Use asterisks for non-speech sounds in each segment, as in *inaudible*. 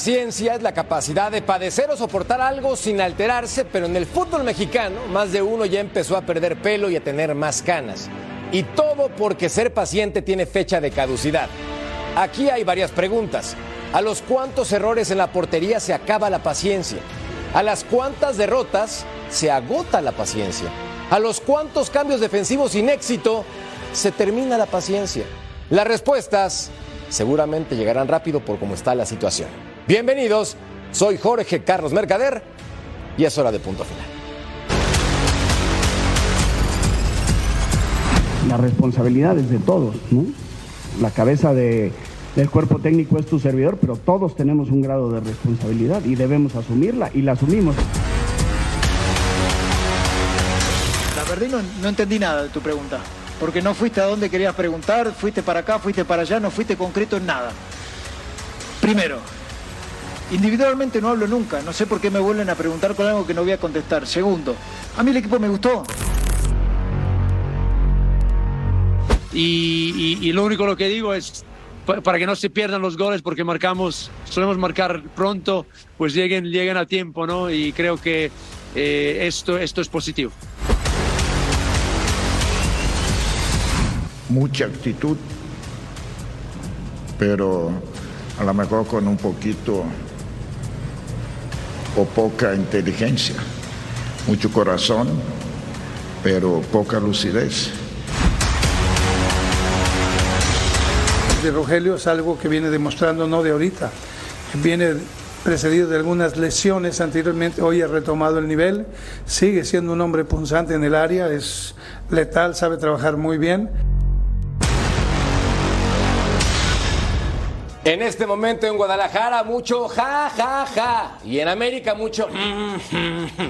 paciencia es la capacidad de padecer o soportar algo sin alterarse, pero en el fútbol mexicano más de uno ya empezó a perder pelo y a tener más canas. Y todo porque ser paciente tiene fecha de caducidad. Aquí hay varias preguntas. ¿A los cuántos errores en la portería se acaba la paciencia? ¿A las cuántas derrotas se agota la paciencia? ¿A los cuántos cambios defensivos sin éxito se termina la paciencia? Las respuestas seguramente llegarán rápido por cómo está la situación. Bienvenidos, soy Jorge Carlos Mercader y es hora de punto final. La responsabilidad es de todos, ¿no? La cabeza de, del cuerpo técnico es tu servidor, pero todos tenemos un grado de responsabilidad y debemos asumirla y la asumimos. La verdad no, no entendí nada de tu pregunta, porque no fuiste a donde querías preguntar, fuiste para acá, fuiste para allá, no fuiste concreto en nada. Primero, individualmente no hablo nunca, no sé por qué me vuelven a preguntar con algo que no voy a contestar. Segundo, a mí el equipo me gustó. Y, y- y lo único lo que digo es pa- para que no se pierdan los goles porque marcamos solemos marcar pronto pues lleguen lleguen a tiempo no y creo que eh, esto esto es positivo mucha actitud, pero a lo mejor con un poquito o poca inteligencia, mucho corazón, pero poca lucidez. de Rogelio es algo que viene demostrando no de ahorita, viene precedido de algunas lesiones anteriormente, hoy ha retomado el nivel, sigue siendo un hombre punzante en el área, es letal, sabe trabajar muy bien. En este momento en Guadalajara mucho ja, ja, ja. Y en América mucho...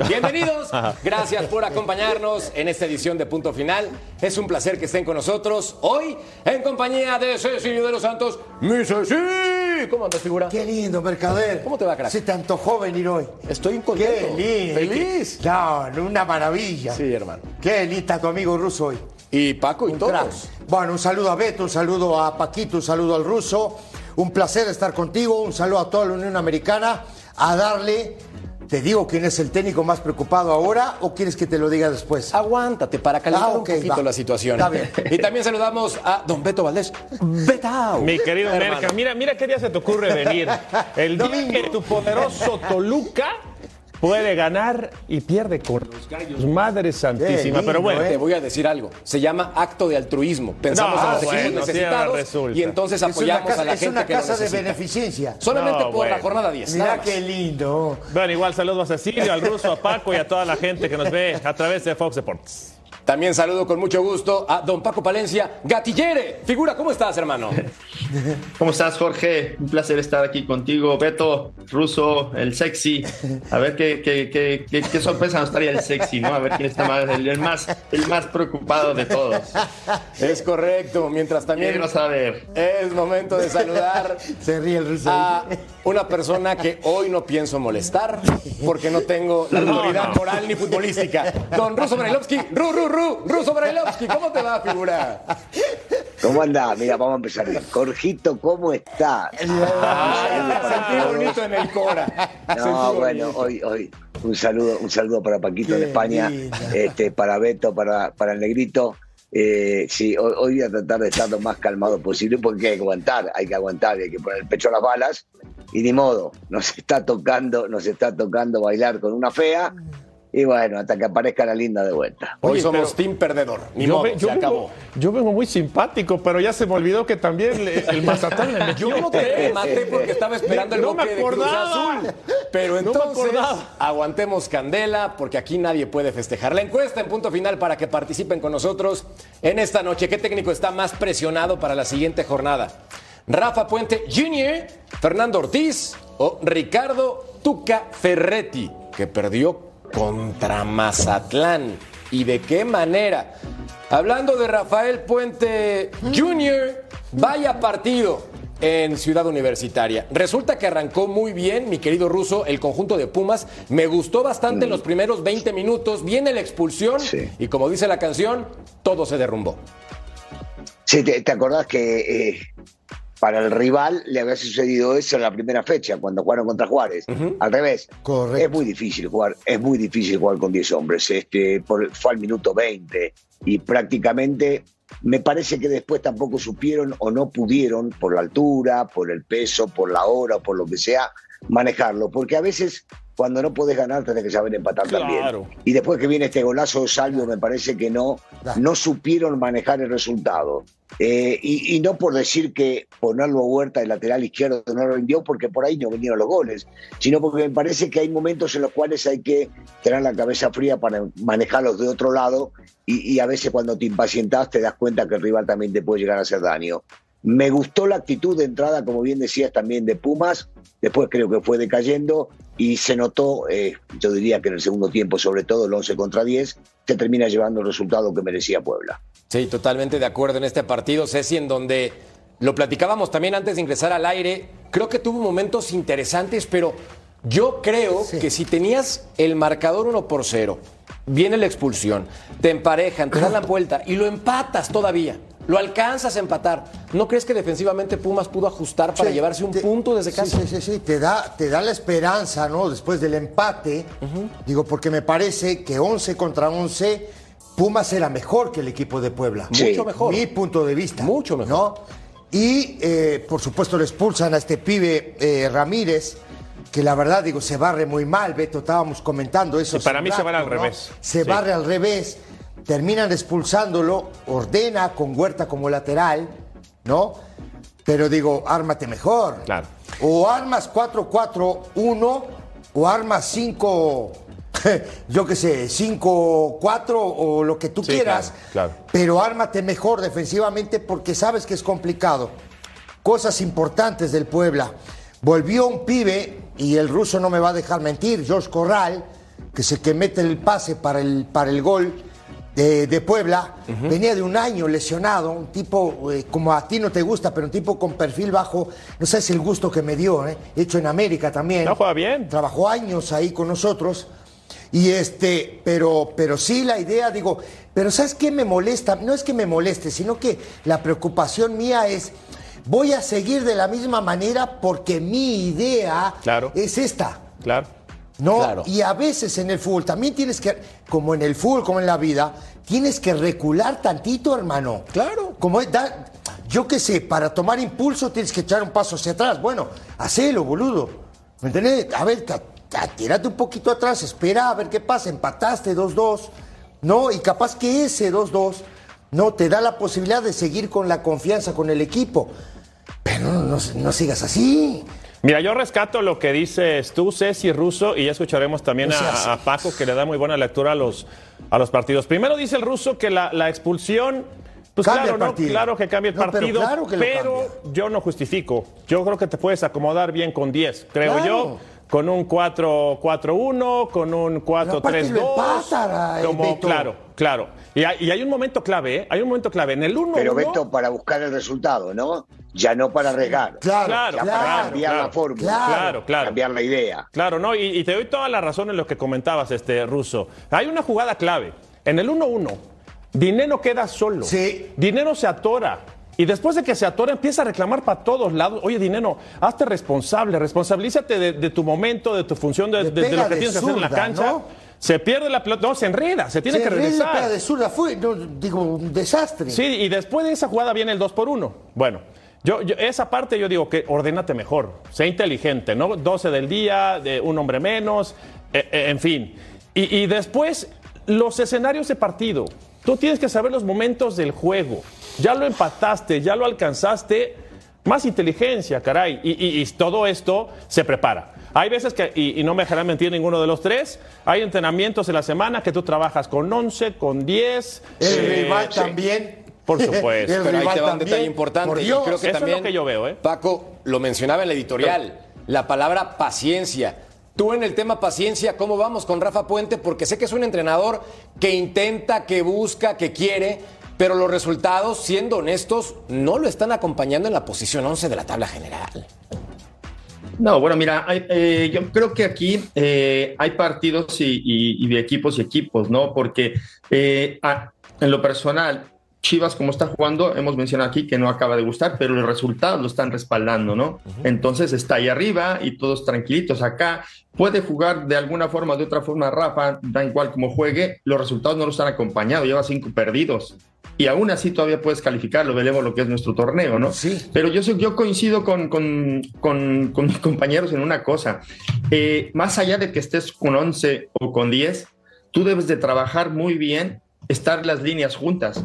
Bienvenidos. *laughs* Gracias por acompañarnos en esta edición de Punto Final. Es un placer que estén con nosotros hoy en compañía de Cecilio de los Santos. ¡Mi Ceci! ¿Cómo andas, figura? Qué lindo, Mercader. ¿Cómo te va, crack? Se te antojó venir hoy. Estoy contento. Qué lindo. Feliz. No, una maravilla. Sí, hermano. Qué lista tu amigo ruso hoy. Y Paco y Un todos. crack. Bueno, un saludo a Beto, un saludo a Paquito, un saludo al ruso. Un placer estar contigo, un saludo a toda la Unión Americana. A darle, te digo quién es el técnico más preocupado ahora o quieres que te lo diga después. Aguántate para calentar Ah, ok, un poquito va. la situación. Está bien. *laughs* Y también saludamos a don Beto Valdés. Betao. Mi querido. Merca, mira, mira qué día se te ocurre venir. El día Domingo. que tu poderoso Toluca puede ganar y pierde con los gallos. Madre santísima. lindo, Pero bueno, ¿eh? Te voy a decir algo. Se llama acto de altruismo. Pensamos No, en los bueno, equipos necesitados y entonces Es una apoyamos casa, a la es gente una que lo casa de beneficencia. Solamente No, por la jornada 10. nada Mira qué lindo. bueno, igual saludos a Cecilio, al ruso, a Paco y a toda la gente que nos ve a través de Fox Sports. También saludo con mucho gusto a don Paco Palencia Gatillere. Figura, ¿cómo estás, hermano? *laughs* ¿Cómo estás, Jorge? Un placer estar aquí contigo. Beto, Ruso, el sexy. A ver qué, qué, qué, qué, qué sorpresa nos trae el sexy, ¿no? A ver quién está más, el, el más, el más preocupado de todos. Es correcto. Mientras también Quiero saber. es momento de saludar *laughs* Se ríe el ruso. a una persona que hoy no pienso molestar porque no tengo la autoridad moral ni futbolística. Don Ruso Brailovsky. Ru, ru, ru. Ruso Brailovsky. ¿Cómo te va, figura? ¿Cómo anda? Mira, vamos a empezar. bien. Jorgito, ¿cómo está? Ah, sentí bonito en el Cora. No, bueno, hoy, hoy un saludo, un saludo para Paquito de España, este, para Beto, para, para el Negrito. Eh, sí, hoy, hoy voy a tratar de estar lo más calmado posible porque hay que aguantar, hay que aguantar, hay que poner el pecho a las balas y ni modo, nos está tocando, nos está tocando bailar con una fea y bueno, hasta que aparezca la linda de vuelta. Hoy Oye, somos team perdedor. Ni Yo, modo, ve- yo se vengo, acabó. yo vengo muy simpático, pero ya se me olvidó que también le- el Mazatlán le metió Yo no te maté porque estaba esperando el No me de Cruz. Azul. Pero No me entonces, acordaba. aguantemos candela porque aquí nadie puede festejar. La encuesta en punto final para que participen con nosotros en esta noche. ¿Qué técnico está más presionado para la siguiente jornada? ¿Rafa Puente Jr., Fernando Ortiz o Ricardo Tuca Ferretti, que perdió contra Mazatlán? ¿Y de qué manera? Hablando de Rafael Puente Jr., vaya partido en Ciudad Universitaria. Resulta que arrancó muy bien, mi querido ruso, el conjunto de Pumas. Me gustó bastante los primeros 20 minutos. Viene la expulsión Sí. y como dice la canción, todo se derrumbó. Sí, ¿te, te acordás que eh, para el rival le había sucedido eso en la primera fecha, cuando jugaron contra Juárez. Al revés. Correcto. Es muy difícil jugar, es muy difícil jugar con 10 hombres. Este, por- fue al minuto 20 y prácticamente me parece que después tampoco supieron o no pudieron, por la altura, por el peso, por la hora, por lo que sea, manejarlo. Porque a veces cuando no podés ganar tenés que saber empatar Claro. también. Y después que viene este golazo de Salvio, me parece que no, no supieron manejar el resultado. Eh, y, y no por decir que ponerlo a Huerta de lateral izquierdo no lo rindió, porque por ahí no vinieron los goles, sino porque me parece que hay momentos en los cuales hay que tener la cabeza fría para manejarlos de otro lado y, y a veces cuando te impacientas te das cuenta que el rival también te puede llegar a hacer daño. Me gustó la actitud de entrada, como bien decías también, de Pumas, después creo que fue decayendo y se notó, eh, yo diría que en el segundo tiempo, sobre todo el 11 contra 10, se termina llevando el resultado que merecía Puebla. Sí, totalmente de acuerdo en este partido, Ceci, en donde lo platicábamos también antes de ingresar al aire. Creo que tuvo momentos interesantes, pero yo creo que si tenías el marcador 1 por 0, viene la expulsión, te emparejan, te dan la vuelta y lo empatas todavía. Lo alcanzas a empatar. ¿No crees que defensivamente Pumas pudo ajustar para Sí, llevarse un te- punto desde casa? Sí, sí, sí, sí, te da, te da la esperanza, ¿no? Después del empate. Digo, porque me parece que 11 contra 11, Pumas era mejor que el equipo de Puebla. Sí. Mucho mejor. Mi punto de vista. Mucho mejor. ¿no? Y, eh, por supuesto, le expulsan a este pibe eh, Ramírez, que la verdad, digo, se barre muy mal, Beto, estábamos comentando eso. Para mí se barre al ¿no? revés. Se Sí. barre al revés, terminan expulsándolo, ordena con Huerta como lateral, ¿no? Pero digo, ármate mejor. Claro. O armas 4-4-1 o armas 5, *laughs* yo qué sé, 5-4 o lo que tú Sí, quieras. claro, claro. Pero ármate mejor defensivamente porque sabes que es complicado. Cosas importantes del Puebla. Volvió un pibe, y el ruso no me va a dejar mentir, George Corral, que es el que mete el pase para el, para el gol de, de Puebla. Venía de un año lesionado, un tipo eh, como a ti no te gusta, pero un tipo con perfil bajo. No sabes el gusto que me dio, ¿eh? hecho en América también. No, juega bien. Trabajó años ahí con nosotros. Y este, pero, pero sí la idea, digo, pero ¿sabes qué me molesta? No es que me moleste, sino que la preocupación mía es, voy a seguir de la misma manera porque mi idea Claro. es esta. Claro. ¿no? Claro. Y a veces en el fútbol también tienes que, como en el fútbol, como en la vida, tienes que recular tantito, hermano. Claro. Como es, da- yo qué sé, para tomar impulso tienes que echar un paso hacia atrás. Bueno, hacelo, boludo. ¿Me entiendes? A ver, tírate un poquito atrás, espera a ver qué pasa. Empataste 2-2, ¿no? Y capaz que ese 2-2 no te da la posibilidad de seguir con la confianza con el equipo. Pero no, no- no sigas así. Mira, yo rescato lo que dices tú, Ceci Russo, y ya escucharemos también No seas a, a Paco, que le da muy buena lectura a los, a los partidos. Primero dice el ruso que la, la expulsión, pues Cambia claro, ¿no? claro que cambia el No, pero partido, claro que lo pero yo no justifico. Yo creo que te puedes acomodar bien con 10, creo Claro. yo. Con un 4-4-1, con un aparte lo 4-3-2. empata, eh, Como, Beto. claro, claro. Y hay, y hay un momento clave, ¿eh? Hay un momento clave. En el 1 Pero Beto, para buscar el resultado, ¿no? Ya no para arriesgar. Claro, Claro, ya para cambiar claro. la fórmula. Claro, claro. Cambiar la idea. Claro, no, y, y te doy toda la razón en lo que comentabas, este ruso. Hay una jugada clave. En el 1-1, Dinero queda solo. Sí. Dinero se atora. Y después de que se atora, empieza a reclamar para todos lados. Oye, Dinero, hazte responsable, responsabilízate de, de tu momento, de tu función, de, de- lo que de tienes que hacer en la cancha. ¿no? Se pierde la pelota, no, se enreda, se tiene Se que regresar. pega de zurda, fue, no, digo, un desastre. Sí, y después de esa jugada viene el 2 por 1. Bueno, yo, yo- esa parte yo digo que ordénate mejor, sé inteligente, ¿no? 12 del día, de un hombre menos, eh, eh, en fin. Y, y después, los escenarios de partido. Tú tienes que saber los momentos del juego. Ya lo empataste, ya lo alcanzaste. Más inteligencia, caray. Y, y- y todo esto se prepara. Hay veces que, y, y no me dejarán mentir ninguno de los tres, hay entrenamientos en la semana que tú trabajas con 11, con 10. El eh, rival también. Por supuesto. Pero ahí te va un también. detalle importante. Por y Dios. creo que Eso es también, lo que yo veo, ¿eh? Paco lo mencionaba en la editorial, la palabra paciencia. Tú en el tema paciencia, ¿cómo vamos con Rafa Puente? Porque sé que es un entrenador que intenta, que busca, que quiere, pero los resultados, siendo honestos, no lo están acompañando en la posición 11 de la tabla general. No, bueno, mira, eh, yo creo que aquí eh, hay partidos y, y- y de equipos y equipos, ¿no? Porque eh, a- en lo personal, Chivas, como está jugando, hemos mencionado aquí que no acaba de gustar, pero los resultados lo están respaldando, ¿no? Entonces está ahí arriba y todos tranquilitos acá. Puede jugar de alguna forma, de otra forma, Rafa, da igual como juegue, los resultados no lo están acompañando, lleva cinco perdidos. Y aún así todavía puedes calificarlo, veremos lo que es nuestro torneo, ¿no? Sí. Pero yo, yo coincido con, con, con- con mis compañeros en una cosa. Eh, más allá de que estés con 11 o con 10, tú debes de trabajar muy bien, estar las líneas juntas.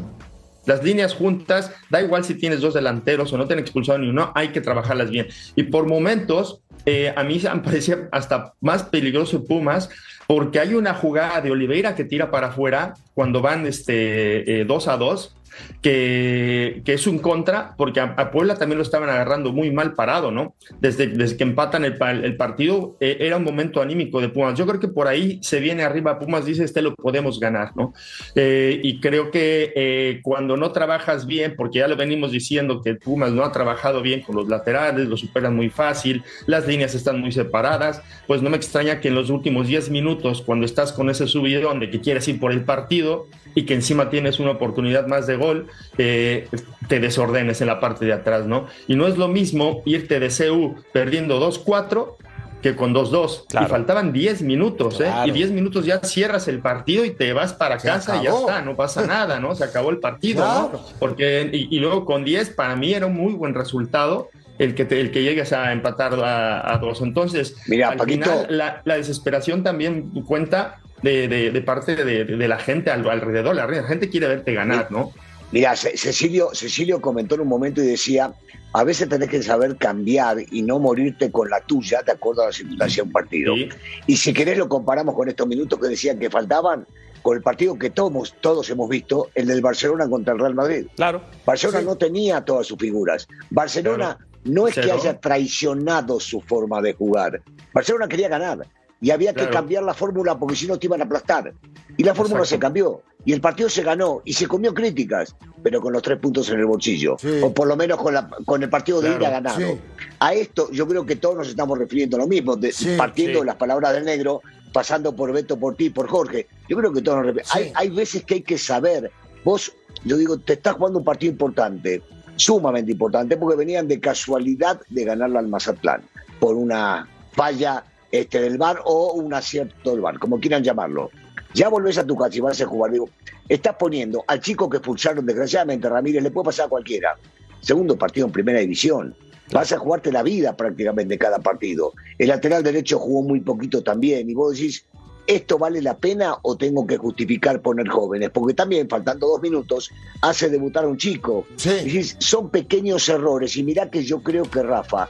Las líneas juntas, da igual si tienes dos delanteros o no te han expulsado ni uno, hay que trabajarlas bien. Y por momentos, eh, a mí me parecía hasta más peligroso Pumas, porque hay una jugada de Oliveira que tira para afuera cuando van este, eh, dos a dos, que, es un contra, porque a, Puebla también lo estaban agarrando muy mal parado, ¿no? Desde, desde que empatan el, pa- el partido, eh, era un momento anímico de Pumas. Yo creo que por ahí se viene arriba Pumas, dice, este lo podemos ganar, ¿no? Eh, y creo que eh, cuando no trabajas bien, porque ya lo venimos diciendo que Pumas no ha trabajado bien con los laterales, lo superan muy fácil, las líneas están muy separadas, pues no me extraña que en los últimos 10 minutos, cuando estás con ese subidón de que quieres ir por el partido y que encima tienes una oportunidad más de gol, eh, te desordenes en la parte de atrás, ¿no? Y no es lo mismo irte de CU perdiendo 2-4 que con 2-2. Claro. Y faltaban 10 minutos, ¿eh? Y 10 minutos ya cierras el partido y te vas para Se casa y ya está, no pasa *laughs* nada, ¿no? Se acabó el partido, Claro. ¿no? Porque, y, y luego con 10, para mí era un muy buen resultado el que, te- el que llegues a empatar a, a dos. Entonces, Mira, al Paquito. final, la, la desesperación también cuenta de, de- de parte de, de la gente al- alrededor. La gente quiere verte ganar, ¿no? Mira, Ce- Cecilio, Cecilio comentó en un momento y decía, a veces tenés que saber cambiar y no morirte con la tuya de acuerdo a la circunstancia de un partido. Sí. Y si querés lo comparamos con estos minutos que decían que faltaban, con el partido que todos, todos hemos visto, el del Barcelona contra el Real Madrid. Claro. Barcelona Sí. no tenía todas sus figuras. Barcelona no es que haya traicionado su forma de jugar. Barcelona quería ganar y había que Claro. cambiar la fórmula porque si no te iban a aplastar. Y la fórmula Exacto. se cambió y el partido se ganó y se comió críticas, pero con los tres puntos en el bolsillo. Sí. O por lo menos con, la- con el partido de Claro. ida ganado. Sí. A esto yo creo que todos nos estamos refiriendo a lo mismo, de- Sí, partiendo sí. de las palabras del negro, pasando por Beto, por ti, por Jorge. Yo creo que todos nos referimos. Sí. Hay, hay veces que hay que saber, vos, yo digo, te estás jugando un partido importante, sumamente importante, porque venían de casualidad de ganarla al Mazatlán, por una falla este, del bar o un acierto del bar, como quieran llamarlo. Ya volvés a tu casa y vas a jugar, digo, estás poniendo al chico que expulsaron, desgraciadamente, Ramírez, le puede pasar a cualquiera. Segundo partido en primera división. Vas a jugarte la vida prácticamente cada partido. El lateral derecho jugó muy poquito también. Y vos decís, ¿esto vale la pena o tengo que justificar poner jóvenes? Porque también, faltando dos minutos, hace debutar a un chico. Sí. Son pequeños errores. Y mirá que yo creo que Rafa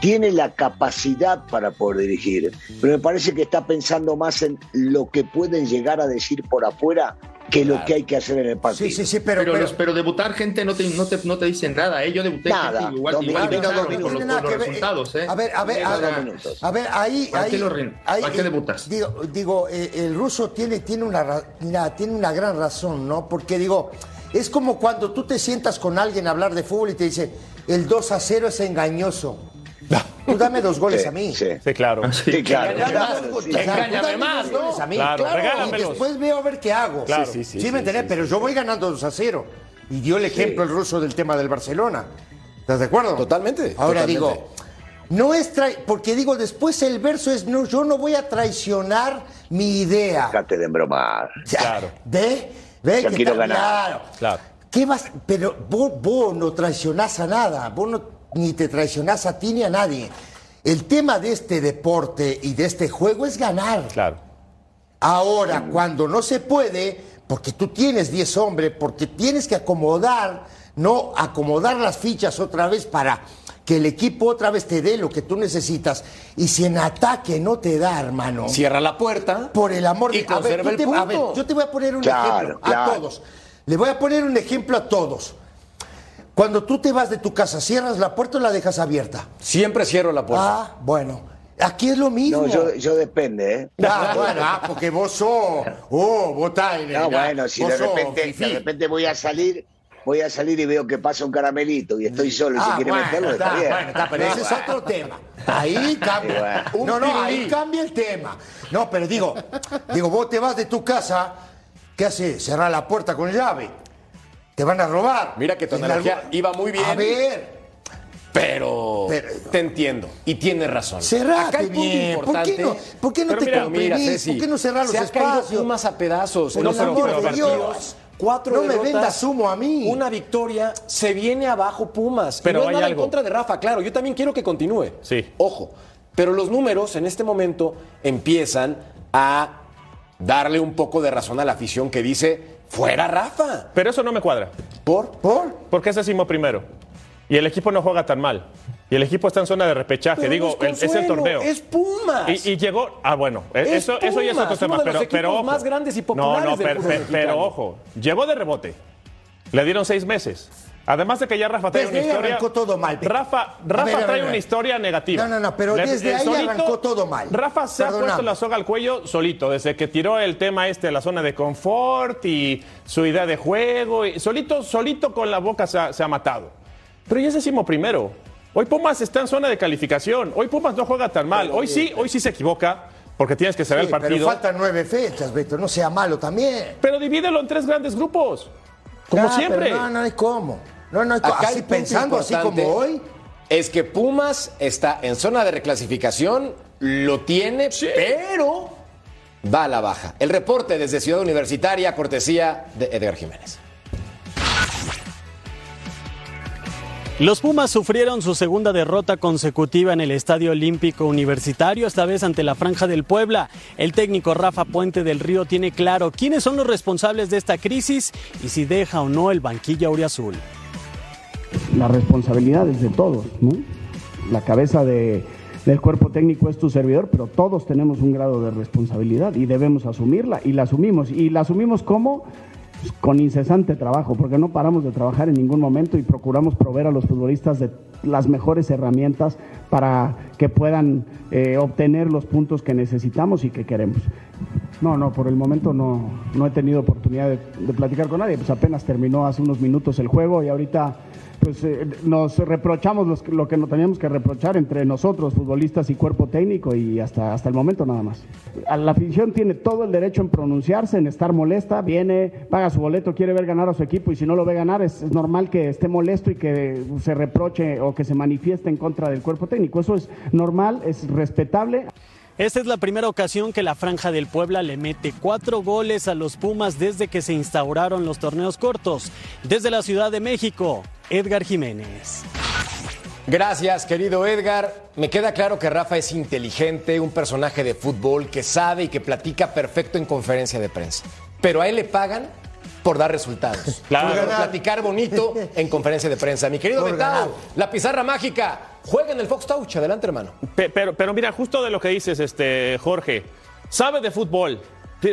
tiene la capacidad para poder dirigir. Pero me parece que está pensando más en lo que pueden llegar a decir por afuera que lo que hay que hacer en el partido. Sí, sí, sí, pero, Pero, pero- los- pero debutar gente no te, no te, no te dicen nada, ¿eh? Yo debuté Nada, gente igual, igual minutos, por los, resultados, ¿eh? A ver, a ver, a ver, a ver, ahí, ¿Para ahí, qué lo ahí- para qué debutas? Digo, digo eh, el ruso tiene, tiene una, ra- mira, tiene una gran razón, ¿no? Porque digo, es como cuando tú te sientas con alguien a hablar de fútbol y te dice, el 2 a 0 es engañoso. Tú dame dos goles Sí, a mí. sí. Sí, claro. Sí, claro. Claro, goles, sí. o sea, tú Engáñame dame más, dos goles ¿no? a mí, Claro, claro, y después veo a ver qué hago. Claro. Sí, Sí, sí, me entendés, sí, pero yo voy ganando 2 a 0. Y dio el ejemplo el ruso del tema del Barcelona. ¿Estás de acuerdo? Totalmente, Ahora totalmente. digo, no es trai- porque digo, después el verso es, no, yo no voy a traicionar mi idea. Dejate de embromar. O sea, Claro. ¿Ve? ¿Ve? Yo que quiero está- ganar. Claro. Claro. ¿Qué vas? Pero vos, vos no traicionás a nada, vos no, ni te traicionás a ti ni a nadie. El tema de este deporte y de este juego es ganar. Claro. Ahora, cuando no se puede, porque tú tienes 10 hombres, porque tienes que acomodar, no acomodar las fichas otra vez para que el equipo otra vez te dé lo que tú necesitas. Y si en ataque no te da, hermano. Cierra la puerta. Por el amor Y de a ver, conserva tú el te- a ver, yo te voy a poner un Claro, ejemplo claro. a todos. Le voy a poner un ejemplo a todos. Cuando tú te vas de tu casa, ¿cierras la puerta o la dejas abierta? Siempre cierro la puerta. Ah, bueno. Aquí es lo mismo. No, yo, yo depende, ¿eh? Ah, bueno, ah, porque vos sos. Oh, vos estás en el- No, bueno, si de repente, de repente voy a salir, voy a salir y veo que pasa un caramelito y estoy solo y Ah, quiere bueno, meterlo, está, está, bien. bueno, está, pero ese es otro tema. Ahí cambia. No, no, ahí cambia el tema. No, pero digo, digo, vos te vas de tu casa, ¿qué haces? Cerrar la puerta con llave. Te van a robar. Mira que tu En analogía algún- iba muy bien. A ver, Pero, Pero- te entiendo y tienes razón. cerrate bien. ¿Por importante. qué no, por qué no te mira, comprimís? mira, Ceci, ¿Por qué no cerrar los se espacios? Pumas a pedazos. Por en los el amor de Dios. Cuatro No me vendas humo a mí. Una victoria, se viene abajo Pumas. Pero y no es hay nada algo. en contra de Rafa, claro. Yo también quiero que continúe. Sí. Ojo. Pero los números en este momento empiezan a darle un poco de razón a la afición que dice, fuera Rafa. Pero eso no me cuadra. ¿Por? ¿Por? Porque es décimo primero. Y el equipo no juega tan mal. Y el equipo está en zona de repechaje. Pero Digo, no es el torneo. Es Pumas. Y, y llegó. Ah, bueno, Es eso, eso ya es otro Pumas, tema. uno de los pero, pero ojo. más grandes y populares No, no, del pero, ojo. Llegó de rebote. Le dieron seis meses. Además de que ya Rafa trae Desde una ahí historia. arrancó todo mal. Rafa, Rafa ver, trae una historia negativa. No, no, no, pero Le- desde ahí arrancó todo mal. Rafa se ha puesto la soga al cuello solito, desde que tiró el tema este de la zona de confort y su idea de juego. Y solito, solito con la boca se ha, se ha matado. Pero ya es décimo primero. Hoy Pumas está en zona de calificación. Hoy Pumas no juega tan mal. Hoy sí, hoy sí se equivoca, porque tienes que Sí, el partido. Pero faltan nueve fechas, Beto. No sea malo también. Pero divídelo en tres grandes grupos. Como Ah, siempre. pero no, no hay cómo. No, no. Acá Así pensando, así como hoy. Es que Pumas está en zona de reclasificación, lo tiene, pero va a la baja. El reporte desde Ciudad Universitaria, cortesía de Edgar Jiménez. Los Pumas sufrieron su segunda derrota consecutiva en el Estadio Olímpico Universitario, esta vez ante la Franja del Puebla. El técnico Rafa Puente del Río tiene claro quiénes son los responsables de esta crisis y si deja o no el banquillo auriazul. La responsabilidad es de todos, ¿no? La cabeza de- del cuerpo técnico es tu servidor, pero todos tenemos un grado de responsabilidad y debemos asumirla y la asumimos. ¿Y la asumimos cómo? Pues con incesante trabajo, porque no paramos de trabajar en ningún momento y procuramos proveer a los futbolistas de las mejores herramientas para que puedan eh, obtener los puntos que necesitamos y que queremos. No, no, por el momento no, no he tenido oportunidad de, de platicar con nadie, pues apenas terminó hace unos minutos el juego y ahorita pues eh, nos reprochamos lo que nos teníamos que reprochar entre nosotros, futbolistas y cuerpo técnico y hasta, hasta el momento nada más. La afición tiene todo el derecho en pronunciarse, en estar molesta, viene, paga su boleto, quiere ver ganar a su equipo y si no lo ve ganar es normal que esté molesto y que se reproche o que se manifieste en contra del cuerpo técnico. Eso es normal, es respetable. Esta es la primera ocasión que la Franja del Puebla le mete cuatro goles a los Pumas desde que se instauraron los torneos cortos. Desde la Ciudad de México, Edgar Jiménez. Gracias, querido Edgar. Me queda claro que Rafa es inteligente, un personaje de fútbol que sabe y que platica perfecto en conferencia de prensa. Pero a él le pagan por dar resultados. *laughs* Claro. Por platicar bonito en conferencia de prensa. Mi querido Betao, la pizarra mágica. Juega en el Fox Touch. Adelante, hermano. Pe- Pero, pero mira, justo de lo que dices, este, Jorge, sabe de fútbol.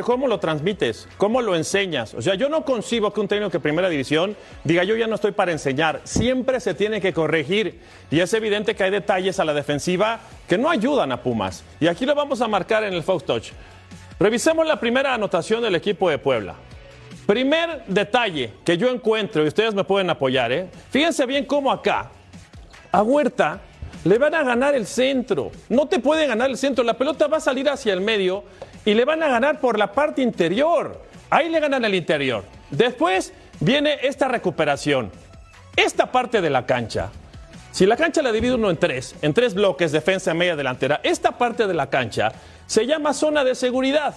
¿Cómo lo transmites? ¿Cómo lo enseñas? O sea, yo no concibo que un técnico de primera división diga yo ya no estoy para enseñar. Siempre se tiene que corregir. Y es evidente que hay detalles a la defensiva que no ayudan a Pumas. Y aquí lo vamos a marcar en el Fox Touch. Revisemos la primera anotación del equipo de Puebla. Primer detalle que yo encuentro, y ustedes me pueden apoyar, ¿eh? Fíjense bien cómo acá, a Huerta le van a ganar el centro. No te pueden ganar el centro. La pelota va a salir hacia el medio y le van a ganar por la parte interior. Ahí le ganan el interior. Después viene esta recuperación. Esta parte de la cancha. Si la cancha la divide uno en tres, en tres bloques, defensa, media, delantera, esta parte de la cancha se llama zona de seguridad.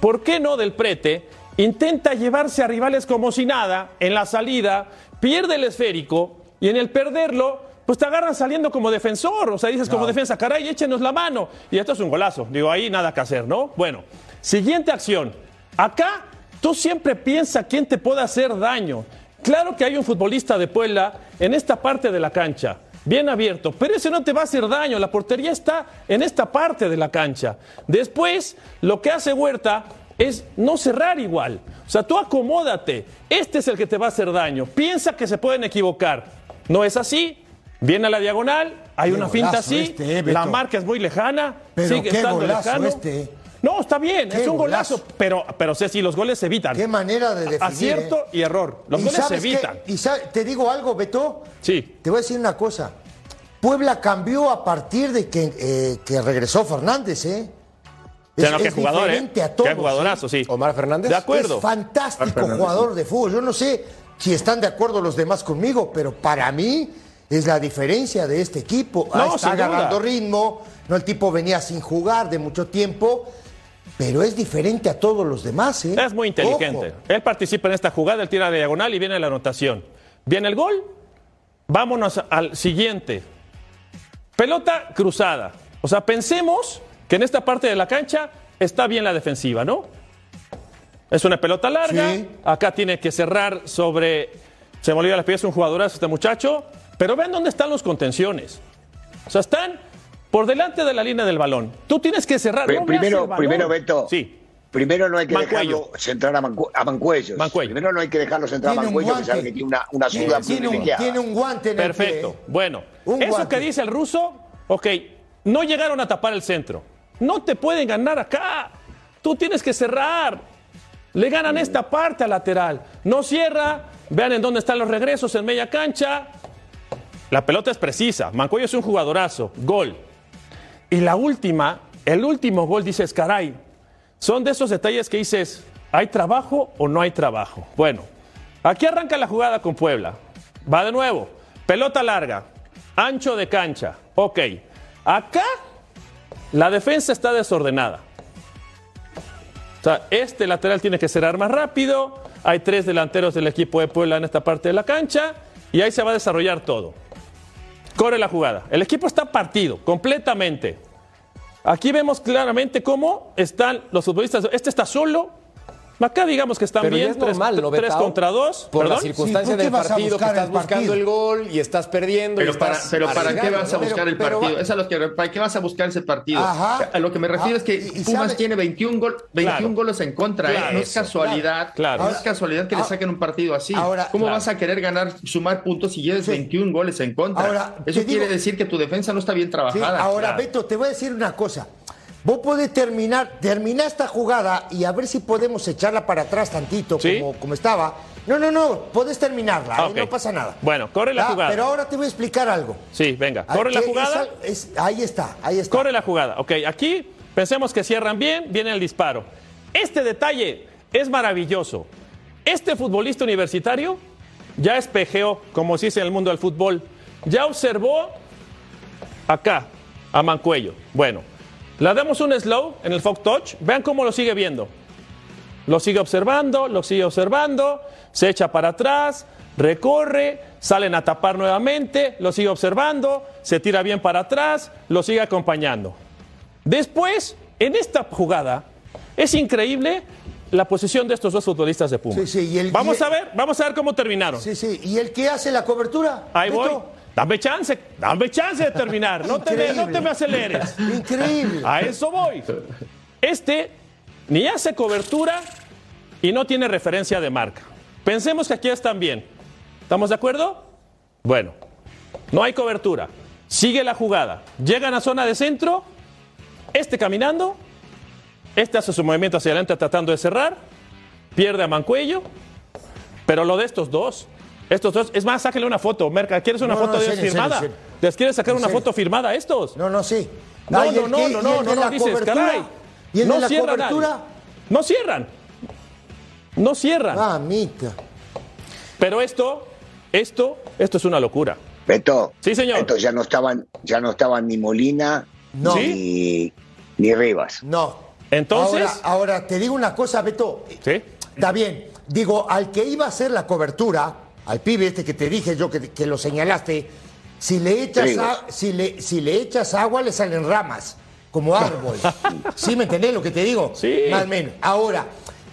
¿Por qué no del prete intenta llevarse a rivales como si nada en la salida, pierde el esférico y en el perderlo, pues te agarran saliendo como defensor? O sea, dices como defensa, caray, échenos la mano. Y esto es un golazo. Digo, ahí nada que hacer, ¿no? Bueno, siguiente acción. Acá tú siempre piensas quién te puede hacer daño. Claro que hay un futbolista de Puebla en esta parte de la cancha bien abierto, pero ese no te va a hacer daño, la portería está en esta parte de la cancha. Después, lo que hace Huerta es no cerrar igual. O sea, tú acomódate, este es el que te va a hacer daño, piensa que se pueden equivocar. No es así, viene a la diagonal, hay Qué una finta así, este, eh, la marca es muy lejana, Pero sigue qué estando golazo lejano. este. No, está bien, Qué es un golazo, golazo. pero, pero Ceci, los goles se evitan. Qué manera de definir. Acierto ¿eh? y error. Los ¿Y goles se qué? evitan. Y sa- te digo algo, Beto. Sí. Te voy a decir una cosa. Puebla cambió a partir de que, eh, que regresó Fernández, ¿eh? O sea, no, qué jugador, ¿eh? diferente a todos. Qué jugadorazo, sí. Omar Fernández. De acuerdo. Es fantástico jugador de fútbol. Yo no sé si están de acuerdo los demás conmigo, pero para mí es la diferencia de este equipo. Ah, No, está sin duda. agarrando ritmo, no el tipo venía sin jugar de mucho tiempo, pero es diferente a todos los demás. ¿eh? Es muy inteligente. Ojo. Él participa en esta jugada, él tira diagonal y viene la anotación. Viene el gol. Vámonos al siguiente. Pelota cruzada. O sea, pensemos que en esta parte de la cancha está bien la defensiva, ¿no? Es una pelota larga. Sí. Acá tiene que cerrar sobre. Se me olvidó las pies, un jugadorazo este muchacho. Pero ven dónde están los contenciones. O sea, están por delante de la línea del balón. Tú tienes que cerrar. No primero, primero, Beto. Sí. Primero no hay que Mancuello. dejarlo centrar a, Mancu- a Mancuellos. Primero no hay que dejarlo centrar a Mancuello, que sabe que tiene una, una Tiene un, tiene un guante en Perfecto. el pie. Bueno, Un eso guante. que dice el ruso, ok, no llegaron a tapar el centro. No te pueden ganar acá. Tú tienes que cerrar. Le ganan esta parte al lateral. No cierra. Vean en dónde están los regresos en media cancha. La pelota es precisa. Mancuello es un jugadorazo. Gol. Y la última, el último gol, dices, caray, son de esos detalles que dices, ¿hay trabajo o no hay trabajo? Bueno, aquí arranca la jugada con Puebla. Va de nuevo. Pelota larga. Ancho de cancha. Ok. Acá la defensa está desordenada. O sea, este lateral tiene que cerrar más rápido. Hay tres delanteros del equipo de Puebla en esta parte de la cancha. Y ahí se va a desarrollar todo. Corre la jugada. El equipo está partido completamente. Aquí vemos claramente cómo están los futbolistas. Este está solo. Acá digamos que están Pero ya bien. es tres, normal, ¿no, tres Betao? contra dos. Por la ¿Perdón? circunstancia Sí, ¿por qué del partido, que estás el buscando partido? el gol y estás perdiendo. y Pero para, estás pero ¿para qué vas a buscar el partido? Es a lo que, ¿Para qué vas a buscar ese partido? Ajá. A lo que me refiero Ah, es que Pumas sabe- tiene 21, gol, 21 Claro. goles en contra. ¿eh? No es casualidad. Claro. No es casualidad que le ahora- saquen un partido así. ahora- ¿Cómo Claro. vas a querer ganar, sumar puntos si lleves Sí. 21 goles en contra? Ahora, Eso quiere digo- decir que tu defensa no está bien trabajada. ahora. Beto, te voy a decir una cosa. Vos podés terminar, terminar esta jugada y a ver si podemos echarla para atrás tantito, ¿Sí? como, como estaba. No, no, no, podés terminarla, Ah, ¿eh? no pasa nada. Bueno, corre la jugada. Pero ahora te voy a explicar algo. Sí, venga. Ah, Corre la jugada. es al- es- ahí está, ahí está. Corre la jugada. Ok, aquí pensemos que cierran bien, viene el disparo. Este detalle es maravilloso. Este futbolista universitario ya espejeó, como se dice en el mundo del fútbol, ya observó acá a Mancuello. Bueno, le damos un slow en el Fox Touch. Vean cómo lo sigue viendo. Lo sigue observando, lo sigue observando, se echa para atrás, recorre, salen a tapar nuevamente, lo sigue observando, se tira bien para atrás, lo sigue acompañando. Después, en esta jugada, es increíble la posición de estos dos futbolistas de Pumas. Sí, sí, y el- vamos y- a ver, vamos a ver cómo terminaron. Sí, sí. ¿Y el que hace la cobertura? Ahí voy. Dame chance, dame chance de terminar. No te, me, no te me aceleres. Increíble. A eso voy. Este ni hace cobertura y no tiene referencia de marca. Pensemos que aquí están bien. ¿Estamos de acuerdo? Bueno, no hay cobertura. Sigue la jugada. Llegan a zona de centro. Este caminando. Este hace su movimiento hacia adelante tratando de cerrar. Pierde a Mancuello. Pero lo de estos dos. Estos dos. Es más, sáquenle una foto. Merca, ¿quieres una No, foto no, de ellos serio, firmada? serio, serio. ¿Les quieres sacar una serio. foto firmada a estos? No, no, sí. No, Ah, ¿y no, no, que- no, no, no, no, la dices, cobertura? caray. ¿Y el no de la cierra cobertura? No cierran. No cierran. Ah, mica. Pero esto, esto, esto es una locura. Beto, Sí, señor. Beto, ya no estaban, ya no estaban ni Molina No. ni, ni Rivas. No. Entonces- Ahora, ahora, te digo una cosa, Beto. ¿Sí? Está bien. Digo, al que iba a hacer la cobertura, al pibe este que te dije yo que, que lo señalaste, si le echas a- si le, si le echas agua le salen ramas, como árbol. *laughs* ¿Sí me entendés lo que te digo? Sí. Más o menos. Ahora,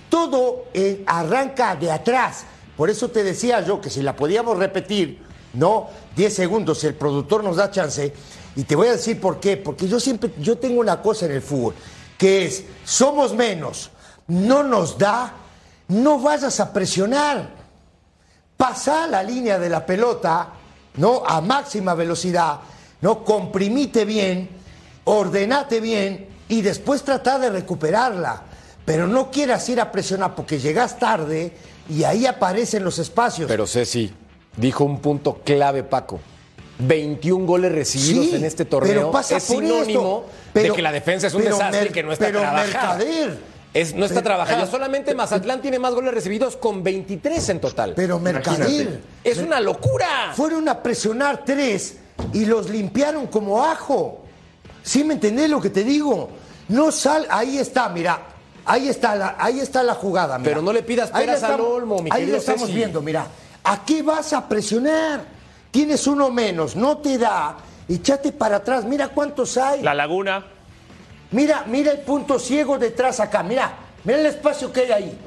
todo eh, arranca de atrás. Por eso te decía yo que si la podíamos repetir, ¿no? 10 segundos, si el productor nos da chance. Y te voy a decir por qué. Porque yo siempre, yo tengo una cosa en el fútbol, que es, somos menos, no nos da, no vayas a presionar. Pasa la línea de la pelota, ¿no? A máxima velocidad, ¿no? Comprimite bien, ordenate bien y después trata de recuperarla. Pero no quieras ir a presionar porque llegas tarde y ahí aparecen los espacios. Pero Ceci, dijo un punto clave Paco. 21 goles recibidos Sí, en este torneo. pero pasa es sinónimo esto. Pero- de que la defensa es un desastre y que no está pero trabajada. Mercader. Es, no está Pero- trabajada. pero- Solamente Mazatlán tiene más goles recibidos con 23 en total. Pero Mercader. Es una locura. Fueron a presionar tres y los limpiaron como ajo. ¿Sí me entendés lo que te digo? No sal, ahí está, mira. Ahí está la, ahí está la jugada. mira. Pero no le pidas peras al olmo, mi Ahí lo estamos Ceci. viendo, mira. ¿A qué vas a presionar? Tienes uno menos, no te da. Échate para atrás, mira cuántos hay. La Laguna. Mira, mira el punto ciego detrás acá, mira. Mira el espacio que hay ahí.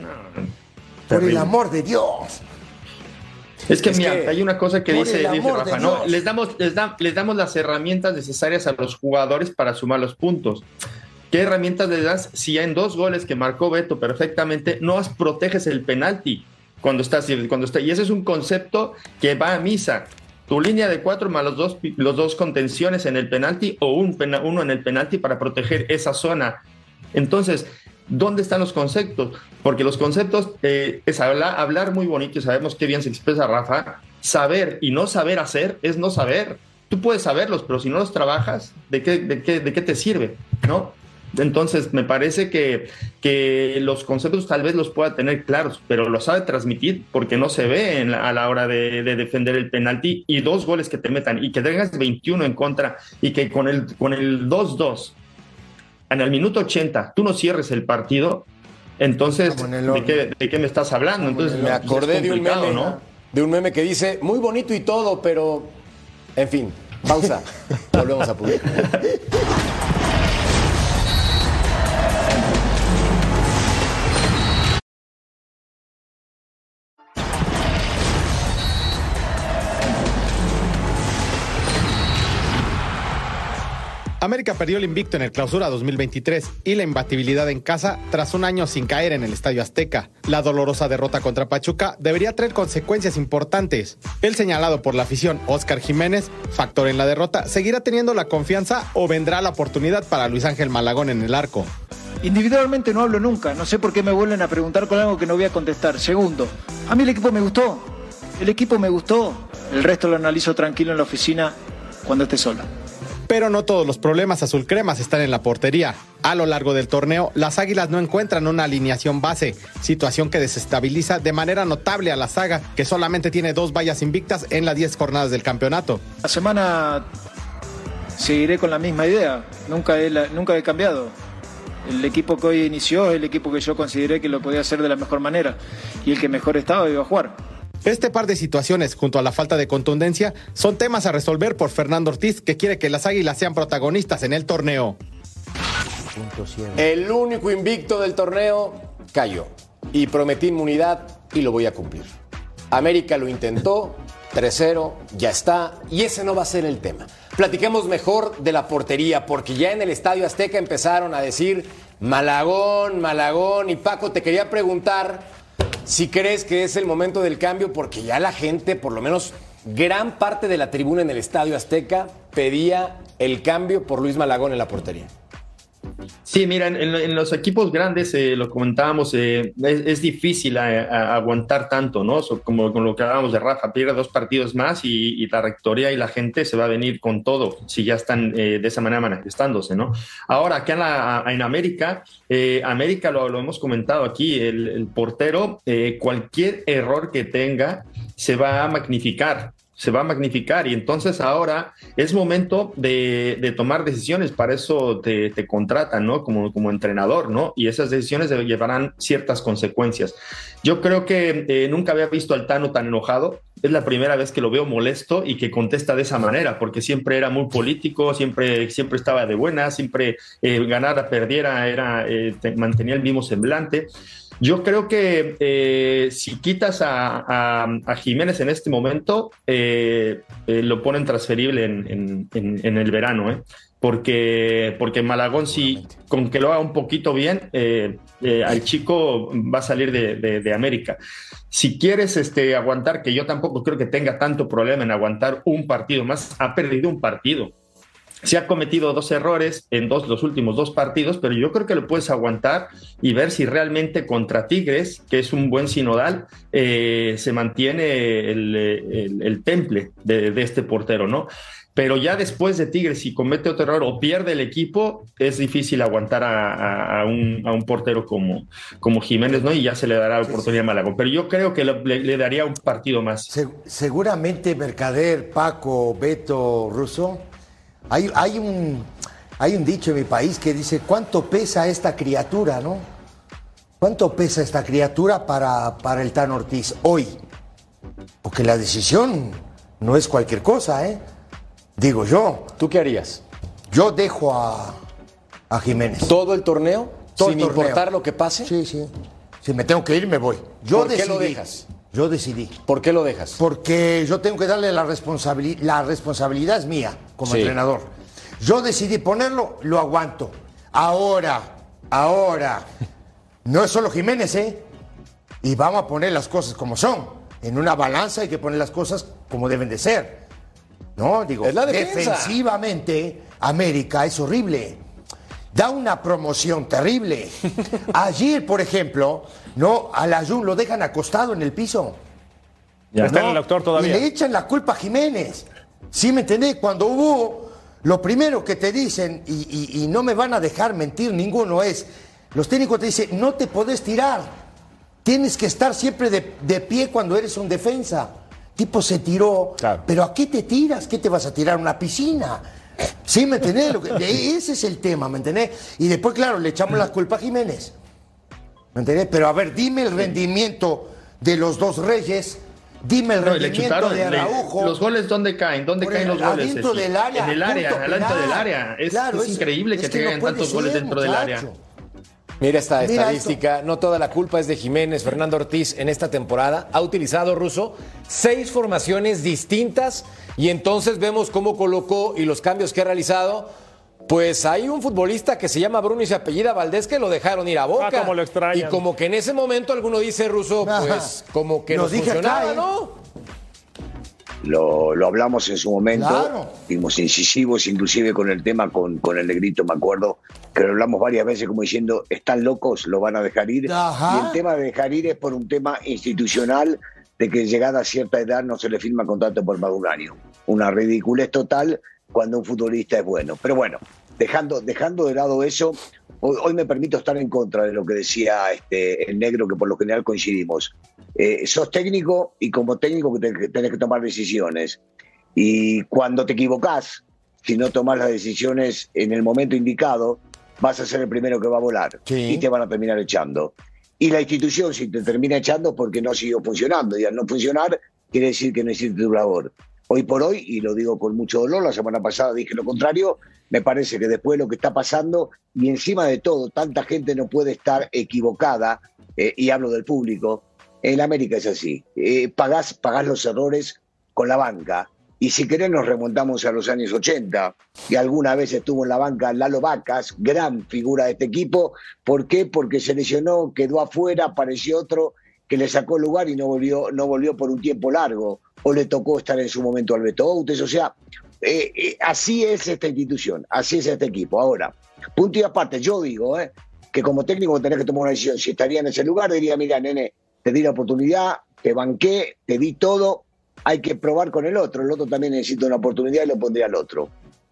Por el amor de Dios. Es que, Es mira, que, hay una cosa que dice, Rafa, ¿no? Les damos, les, da- les damos las herramientas necesarias a los jugadores para sumar los puntos. ¿Qué herramientas les das si en dos goles que marcó Beto perfectamente no as- proteges el penalti cuando estás cuando está y ese es un concepto que va a misa. Tu línea de cuatro más los dos los dos contenciones en el penalti o un pena- uno en el penalti para proteger esa zona. Entonces, ¿dónde están los conceptos? Porque los conceptos eh, es hablar, hablar muy bonito y sabemos qué bien se expresa Rafa. Saber y no saber hacer es no saber. Tú puedes saberlos, pero si no los trabajas, ¿de qué, de qué, de qué te sirve? ¿No? Entonces, me parece que, que los conceptos tal vez los pueda tener claros, pero los sabe transmitir porque no se ve en la- a la hora de, de defender el penalti y dos goles que te metan y que tengas 21 en contra y que con el, con el 2-2 en el minuto 80 tú no cierres el partido, entonces, ¿de qué, de qué me estás hablando? Entonces, Me acordé de un meme, ¿no? de un meme que dice, muy bonito y todo, pero... En fin, pausa. *laughs* Volvemos a publicar. América perdió el invicto en el Clausura 2023 y la imbatibilidad en casa tras un año sin caer en el Estadio Azteca. La dolorosa derrota contra Pachuca debería traer consecuencias importantes. El señalado por la afición Oscar Jiménez, factor en la derrota, seguirá teniendo la confianza o vendrá la oportunidad para Luis Ángel Malagón en el arco. Individualmente no hablo nunca, no sé por qué me vuelven a preguntar con algo que no voy a contestar. Segundo, a mí el equipo me gustó, el equipo me gustó, el resto lo analizo tranquilo en la oficina cuando esté sola. Pero no todos los problemas azul cremas están en la portería. A lo largo del torneo, las Águilas no encuentran una alineación base, situación que desestabiliza de manera notable a la saga, que solamente tiene dos vallas invictas en las 10 jornadas del campeonato. La semana seguiré con la misma idea, nunca he, nunca he cambiado. El equipo que hoy inició es el equipo que yo consideré que lo podía hacer de la mejor manera y el que mejor estaba iba a jugar. Este par de situaciones, junto a la falta de contundencia, son temas a resolver por Fernando Ortiz, que quiere que las Águilas sean protagonistas en el torneo. El único invicto del torneo cayó. Y prometí inmunidad y lo voy a cumplir. América lo intentó, 3-0, ya está, y ese no va a ser el tema. Platiquemos mejor de la portería, porque ya en el Estadio Azteca empezaron a decir Malagón, Malagón, y Paco, te quería preguntar si crees que es el momento del cambio, porque ya la gente, por lo menos gran parte de la tribuna en el Estadio Azteca, pedía el cambio por Luis Malagón en la portería. Sí, mira, en, los equipos grandes, eh, lo comentábamos, eh, es, difícil a- aguantar tanto, ¿no? Como con lo que hablábamos de Rafa, pierde dos partidos más y, la rectoría y la gente se va a venir con todo, si ya están eh, de esa manera manifestándose, ¿no? Ahora, acá en, la- en América, eh, América lo, lo hemos comentado aquí, el, el portero, eh, cualquier error que tenga, se va a magnificar se va a magnificar y entonces ahora es momento de, tomar decisiones, para eso te, contratan, ¿no? Como, como entrenador, ¿no? Y esas decisiones de- llevarán ciertas consecuencias. Yo creo que eh, nunca había visto al Tano tan enojado, es la primera vez que lo veo molesto y que contesta de esa manera, porque siempre era muy político, siempre, siempre estaba de buena, siempre eh, ganara, perdiera, era, eh, te- mantenía el mismo semblante. Yo creo que eh, si quitas a, a- a Jiménez en este momento, eh, eh, lo ponen transferible en, en- en- en el verano, ¿eh? porque, porque Malagón, si con que lo haga un poquito bien, eh, eh, al chico va a salir de, de- de América. Si quieres este, aguantar, que yo tampoco creo que tenga tanto problema en aguantar un partido más, ha perdido un partido Se ha cometido dos errores en dos, los últimos dos partidos, pero yo creo que lo puedes aguantar y ver si realmente contra Tigres, que es un buen sinodal, eh, se mantiene el, el- el temple de, de este portero, ¿no? Pero ya después de Tigres, si comete otro error o pierde el equipo, es difícil aguantar a, a- a un, a un portero como, como Jiménez, ¿no? Y ya se le dará la oportunidad a Malagón. Pero yo creo que le, le- daría un partido más. Se- seguramente Mercader, Paco, Beto, Russo, hay, hay, un, hay un dicho en mi país que dice, ¿cuánto pesa esta criatura, no? ¿Cuánto pesa esta criatura para, para el Tan Ortiz hoy? Porque la decisión no es cualquier cosa, ¿eh? Digo yo. ¿Tú qué harías? Yo dejo a, a Jiménez. ¿Todo el torneo? Todo sin el torneo. importar lo que pase. Sí, sí. Si me tengo que ir, me voy. Yo ¿Por qué lo dejas? Yo decidí. ¿Por qué lo dejas? Porque yo tengo que darle la responsabilidad. La responsabilidad es mía como Sí. entrenador. Yo decidí ponerlo, lo aguanto. Ahora, ahora. *laughs* No es solo Jiménez, ¿eh? Y vamos a poner las cosas como son. En una balanza hay que poner las cosas como deben de ser. No, digo, Es la defensa. defensivamente, América es horrible. Da una promoción terrible. *laughs* Ayer, por ejemplo, no, al Ayun lo dejan acostado en el piso. Ya está ¿no? en el doctor todavía. Y le echan la culpa a Jiménez. ¿Sí me entendés? Cuando hubo, lo primero que te dicen, y, y- y no me van a dejar mentir ninguno, es, los técnicos te dicen, no te podés tirar. Tienes que estar siempre de, de pie cuando eres un defensa. Tipo se tiró, pero ¿a qué te tiras? ¿Qué te vas a tirar? ¿A ¿Una piscina? ¿Sí me entendés? Lo que- ese es el tema, ¿me entendés? Y después, claro, le echamos la culpa a Jiménez. ¿Me entendés? Pero a ver, dime el rendimiento de los dos reyes, dime el No, rendimiento chutaron. de le- Araujo. los goles, ¿dónde caen? ¿Dónde caen el- los goles? adentro del área, En el área, adentro del área. Es, Claro, es es- increíble es que, que te no caigan puede tantos goles dentro del área. Mira esta Mira estadística, no toda la culpa es de Jiménez. Fernando Ortiz en esta temporada ha utilizado Russo seis formaciones distintas y entonces vemos cómo colocó y los cambios que ha realizado. Pues hay un futbolista que se llama Bruno y se apellida Valdés que lo dejaron ir a Boca. Ah, cómo lo. Y como que en ese momento alguno dice Russo, pues como que nos dije acá, funcionaba, ¿eh? ¿no? Lo, lo hablamos en su momento, Claro. fuimos incisivos, inclusive con el tema, con, con el negrito, me acuerdo, que lo hablamos varias veces como diciendo, están locos, lo van a dejar ir. Ajá. Y el tema de dejar ir es por un tema institucional de que llegada a cierta edad no se le firma contrato por más de un año. Una ridiculez total cuando un futbolista es bueno. Pero bueno, dejando, dejando de lado eso, hoy, hoy me permito estar en contra de lo que decía este, el negro, que por lo general coincidimos. Eh, sos técnico y como técnico tenés que tomar decisiones. Y cuando te equivocás, si no tomas las decisiones en el momento indicado, vas a ser el primero que va a volar Sí. y te van a terminar echando. Y la institución, si te termina echando, porque no siguió funcionando. Y al no funcionar, quiere decir que no hiciste tu labor. Hoy por hoy, y lo digo con mucho dolor, la semana pasada dije lo contrario, me parece que después de lo que está pasando, y encima de todo, tanta gente no puede estar equivocada, eh, y hablo del público, en América es así. Eh, pagás, pagás los errores con la banca. Y si querés nos remontamos a los años 80, y alguna vez estuvo en la banca Lalo Vacas, gran figura de este equipo. ¿Por qué? Porque se lesionó, quedó afuera, apareció otro que le sacó lugar y no volvió, no volvió por un tiempo largo, o le tocó estar en su momento al Beto Outes. O sea, eh, eh, así es esta institución, así es este equipo. Ahora, punto y aparte, yo digo eh, que como técnico tenés que tomar una decisión. Si estaría en ese lugar, diría, mira, nene, te di la oportunidad, te banqué, te di todo, hay que probar con el otro. El otro también necesita una oportunidad y lo pondría al otro.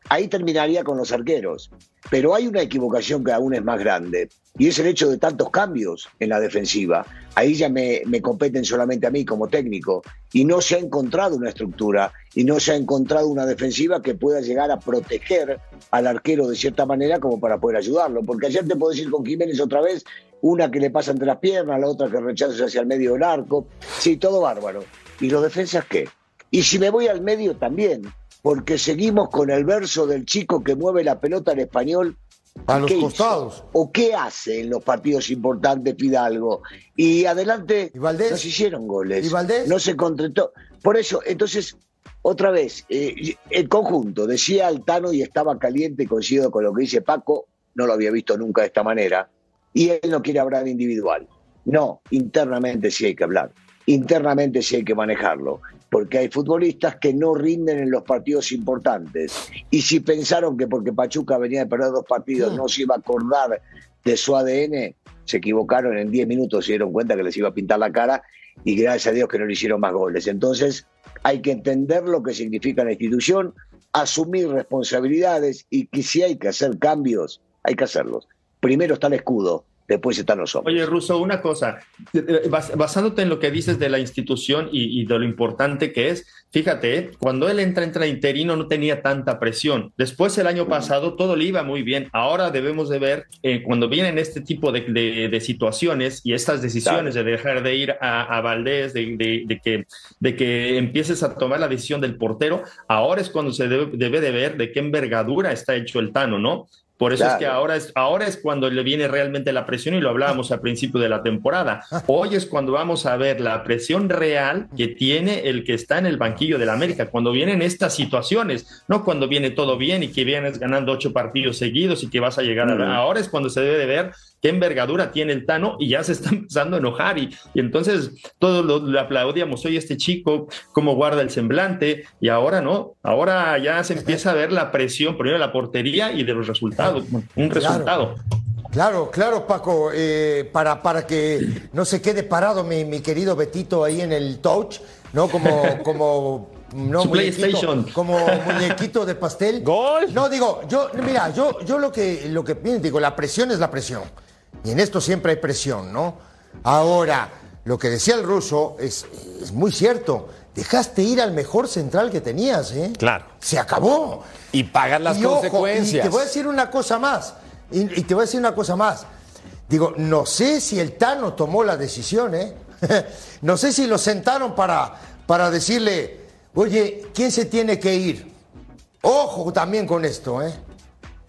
Ahí terminaría con los arqueros. Pero hay una equivocación que aún es más grande y es el hecho de tantos cambios en la defensiva. Ahí ya me, competen solamente a mí como técnico y no se ha encontrado una estructura y no se ha encontrado una defensiva que pueda llegar a proteger al arquero de cierta manera como para poder ayudarlo. Porque ayer te puedo decir con Jiménez otra vez, una que le pasa entre las piernas, la otra que rechaza hacia el medio del arco. Sí, todo bárbaro. ¿Y los defensas qué? Y si me voy al medio también, porque seguimos con el verso del chico que mueve la pelota en español. A los costados. ¿O qué hace en los partidos importantes Fidalgo? Y adelante ¿Y Valdés? no se hicieron goles. ¿Y Valdés? No se concretó. Por eso, entonces, otra vez, eh, el conjunto, decía Altano y estaba caliente, coincido con lo que dice Paco, no lo había visto nunca de esta manera, y él no quiere hablar individual. No, internamente sí hay que hablar. internamente sí hay que manejarlo, porque hay futbolistas que no rinden en los partidos importantes. Y si pensaron que porque Pachuca venía de perder dos partidos no se iba a acordar de su ADN, se equivocaron en 10 minutos, se dieron cuenta que les iba a pintar la cara y gracias a Dios que no le hicieron más goles. Entonces hay que entender lo que significa la institución, asumir responsabilidades y que si hay que hacer cambios, hay que hacerlos. Primero está el escudo, después están los hombres. Oye, Russo, una cosa, eh, bas- basándote en lo que dices de la institución y, y de lo importante que es, fíjate, ¿eh? cuando él entra, entra interino no tenía tanta presión. Después el año pasado todo le iba muy bien. Ahora debemos de ver, eh, cuando vienen este tipo de, de- de situaciones y estas decisiones de dejar de ir a, a Valdés, de, de- de que, de que empieces a tomar la decisión del portero, ahora es cuando se debe, debe de ver de qué envergadura está hecho el Tano, ¿no? Por eso es que ahora es, ahora es cuando le viene realmente la presión y lo hablábamos al principio de la temporada. Hoy es cuando vamos a ver la presión real que tiene el que está en el banquillo del América, cuando vienen estas situaciones, no cuando viene todo bien y que vienes ganando ocho partidos seguidos y que vas a llegar a... Ahora es cuando se debe de ver qué envergadura tiene el Tano y ya se está *laughs* empezando a enojar y, y entonces todos lo, aplaudíamos, oye, este chico, cómo guarda el semblante y ahora no, ahora ya se empieza a ver la presión primero de la portería y de los resultados, un resultado. Claro, claro, Paco, eh, para, para que no se quede parado mi, mi querido Betito ahí en el touch, ¿no? Como, *laughs* como no, PlayStation. como muñequito de pastel. *laughs* Gol. No, digo, yo, mira, yo, yo lo que, lo que digo, la presión es la presión. Y en esto siempre hay presión, ¿no? Ahora, lo que decía el ruso es, es muy cierto. Dejaste ir al mejor central que tenías, ¿eh? Claro. Se acabó. Y pagas las Y ojo, consecuencias. y te voy a decir una cosa más. Y, y te voy a decir una cosa más. Digo, no sé si el Tano tomó la decisión, ¿eh? *laughs* no sé si lo sentaron para, para decirle, oye, ¿quién se tiene que ir? Ojo también con esto, ¿eh?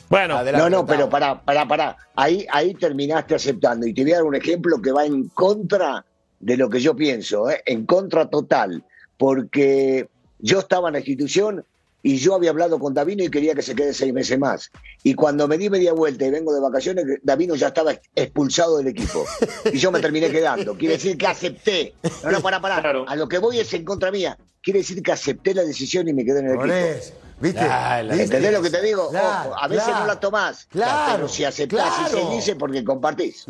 Bueno, No, no, pero para, para, para. Ahí, ahí terminaste aceptando. Y te voy a dar un ejemplo que va en contra de lo que yo pienso, ¿eh? en contra total. Porque yo estaba en la institución y yo había hablado con Davino y quería que se quede seis meses más. Y cuando me di media vuelta y vengo de vacaciones, Davino ya estaba expulsado del equipo. Y yo me terminé quedando. Quiere decir que acepté. No, no, para, para. Claro. A lo que voy es en contra mía. Quiere decir que acepté la decisión y me quedé en el Por equipo. eso, ¿viste? ¿Entendés lo que te digo? Claro, Ojo, a veces no la tomás, claro, pero si aceptás claro. y se dice porque compartís.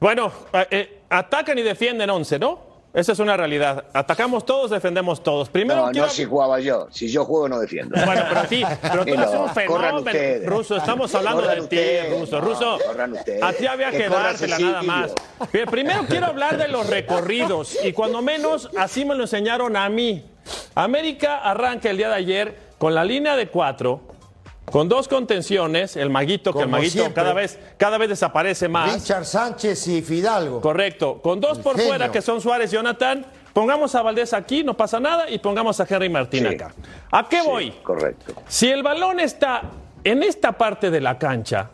Bueno eh, eh, atacan y defienden 11, ¿no? Esa es una realidad. Atacamos todos, defendemos todos. Primero No, quiero- no si jugaba yo. Si yo juego no defiendo. Bueno, pero sí, pero tú *laughs* eres no, un fenómeno. Ruso, estamos hablando Corran de ustedes, ti, Ruso. no, Ruso, a ti había Que que Cecilio. nada más. Bien, Primero quiero hablar de los recorridos y cuando menos así me lo enseñaron a mí. América arranca el día de ayer con la línea de cuatro, con dos contenciones, el maguito, que el maguito siempre. cada vez, cada vez desaparece más. Richard Sánchez y Fidalgo. Correcto. Con dos El por genio. fuera, que son Suárez y Jonathan, pongamos a Valdés aquí, no pasa nada, y pongamos a Henry Martín Sí. acá. ¿A qué Sí, voy? Correcto. Si el balón está en esta parte de la cancha,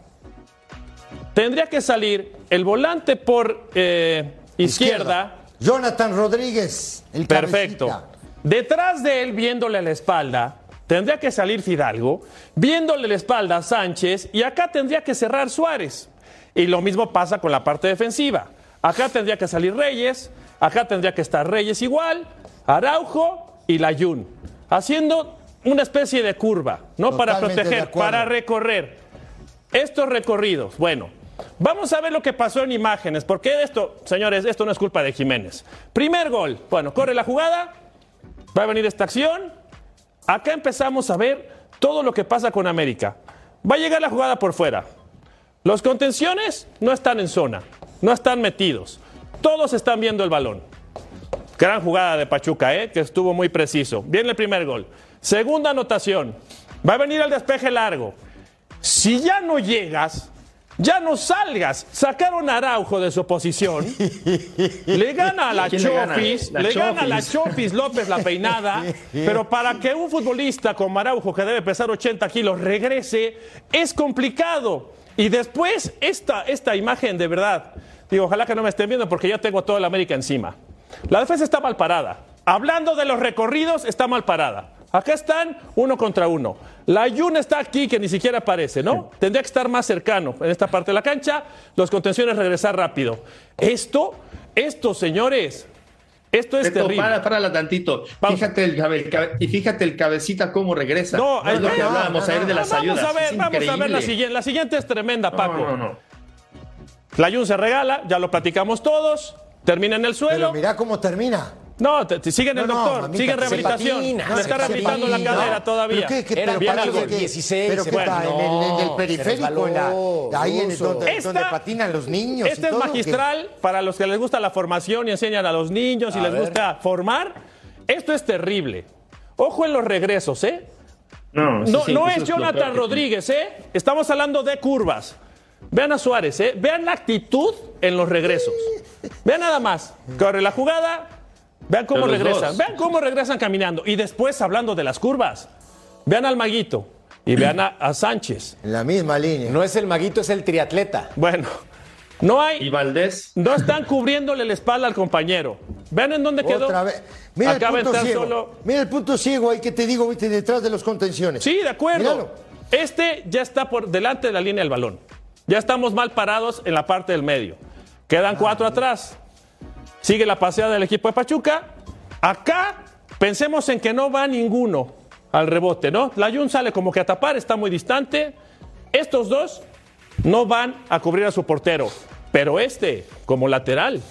tendría que salir el volante por eh, izquierda. Jonathan Rodríguez, el Perfecto. cabecita. Detrás de él, viéndole a la espalda, tendría que salir Fidalgo, viéndole la espalda a Sánchez, y acá tendría que cerrar Suárez. Y lo mismo pasa con la parte defensiva. Acá tendría que salir Reyes, acá tendría que estar Reyes igual, Araujo y Layún, haciendo una especie de curva, ¿no? para Totalmente proteger, para recorrer. Estos recorridos, bueno, vamos a ver lo que pasó en imágenes, porque esto, señores, esto no es culpa de Jiménez. Primer gol, bueno, corre la jugada, va a venir esta acción, acá empezamos a ver todo lo que pasa con América. Va a llegar la jugada por fuera. Los contenciones no están en zona, no están metidos, todos están viendo el balón. Gran jugada de Pachuca, ¿eh? que estuvo muy preciso. Viene el primer gol. Segunda anotación. Va a venir el despeje largo. Si ya no llegas, ya no salgas. Sacaron a Araujo de su posición. *laughs* Le gana a la ¿Quién le gana? Chofis. La Le gana a la Chofis. López la peinada. *laughs* Pero para que un futbolista como Araujo, que debe pesar 80 kilos, regrese, es complicado. Y después, esta, esta imagen de verdad. Digo, ojalá que no me estén viendo porque ya tengo toda la América encima. La defensa está mal parada. Hablando de los recorridos, está mal parada. Acá están uno contra uno. La Yun está aquí que ni siquiera aparece, ¿no? Tendría que estar más cercano en esta parte de la cancha. Los contenciones regresar rápido. Esto Estos señores, esto es terrible. Para, para tantito. Fíjate el, cabe- cabe- y fíjate el cabecita cómo regresa. No, es lo no, que no, hablábamos no, ayer de no, las vamos ayudas. a ver, vamos a ver la siguiente. La siguiente es tremenda, No, Paco. no, no. La Jun se regala, ya lo platicamos todos. Termina en el suelo. Pero mira cómo termina. No, te, te- sigue en el No, no, doctor, mamita, sigue en que se rehabilitación. patina, Le se está rehabilitando la cadera todavía. ¿Pero qué, qué, Era pero bien para algo. qué, qué? 16, ¿Pero qué bueno, está? ¿En el, en el periférico? en la- ahí en el, donde, Esta- donde patinan los niños y Este es magistral para los que les gusta la formación y enseñan a los niños y A les ver. gusta formar. Esto es terrible. Ojo en los regresos, ¿eh? No, No, sí, no es Jonathan Rodríguez, ¿eh? Estamos hablando de curvas. Vean a Suárez, ¿eh? Vean la actitud en los regresos. Vean nada más. Corre la jugada. Vean cómo regresan. dos. Vean cómo regresan caminando. Y después hablando de las curvas. Vean al Maguito. Y vean a, a Sánchez. En la misma línea. No es el maguito, es el triatleta. Bueno, no Y hay. Valdés. No están cubriéndole la espalda al compañero. Vean en dónde quedó. Otra vez. Mira Acaba el de punto ciego. solo. Mira el punto ciego ahí que te digo, viste, detrás de los contenciones. Sí, de acuerdo. Míralo. Este ya está por delante de la línea del balón. Ya estamos mal parados en la parte del medio. Quedan cuatro atrás. Sigue la paseada del equipo de Pachuca. Acá pensemos en que no va ninguno al rebote, ¿no? La Jun sale como que a tapar, está muy distante. Estos dos no van a cubrir a su portero. Pero este, como lateral,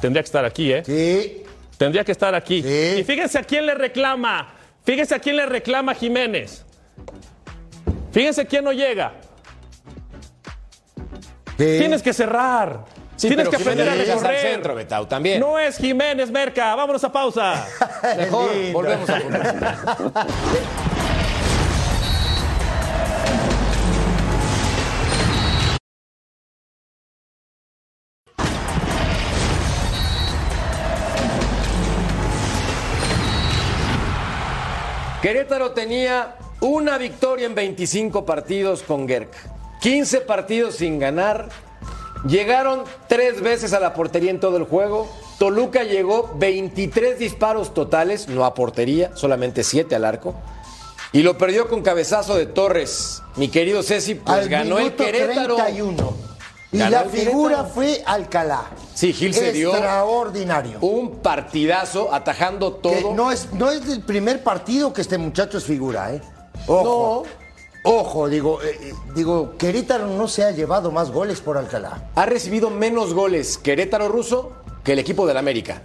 tendría que estar aquí, ¿eh? Sí. Tendría que estar aquí. Sí. Y fíjense a quién le reclama. Fíjense a quién le reclama Jiménez. Fíjense quién no llega. Sí. Tienes que cerrar. Sí, Tienes que aprender a recorrer. centro, Betao, también. No es Jiménez Merca. Vámonos a pausa. *laughs* Mejor volvemos a punto. Querétaro tenía una victoria en 25 partidos con Gerk. 15 partidos sin ganar. Llegaron tres veces a la portería en todo el juego. Toluca llegó 23 disparos totales, no a portería, solamente 7 al arco. Y lo perdió con cabezazo de Torres. Mi querido Ceci, pues Al ganó el Querétaro. 31. Y Ganó la figura fue Alcalá. Sí, Gil se dio Extraordinario. un partidazo atajando Que todo. no es, no es el primer partido que este muchacho es figura, ¿eh? Ojo. Ojo, digo, eh, eh, digo, Querétaro no se ha llevado más goles por Alcalá. Ha recibido menos goles Querétaro ruso que el equipo del América.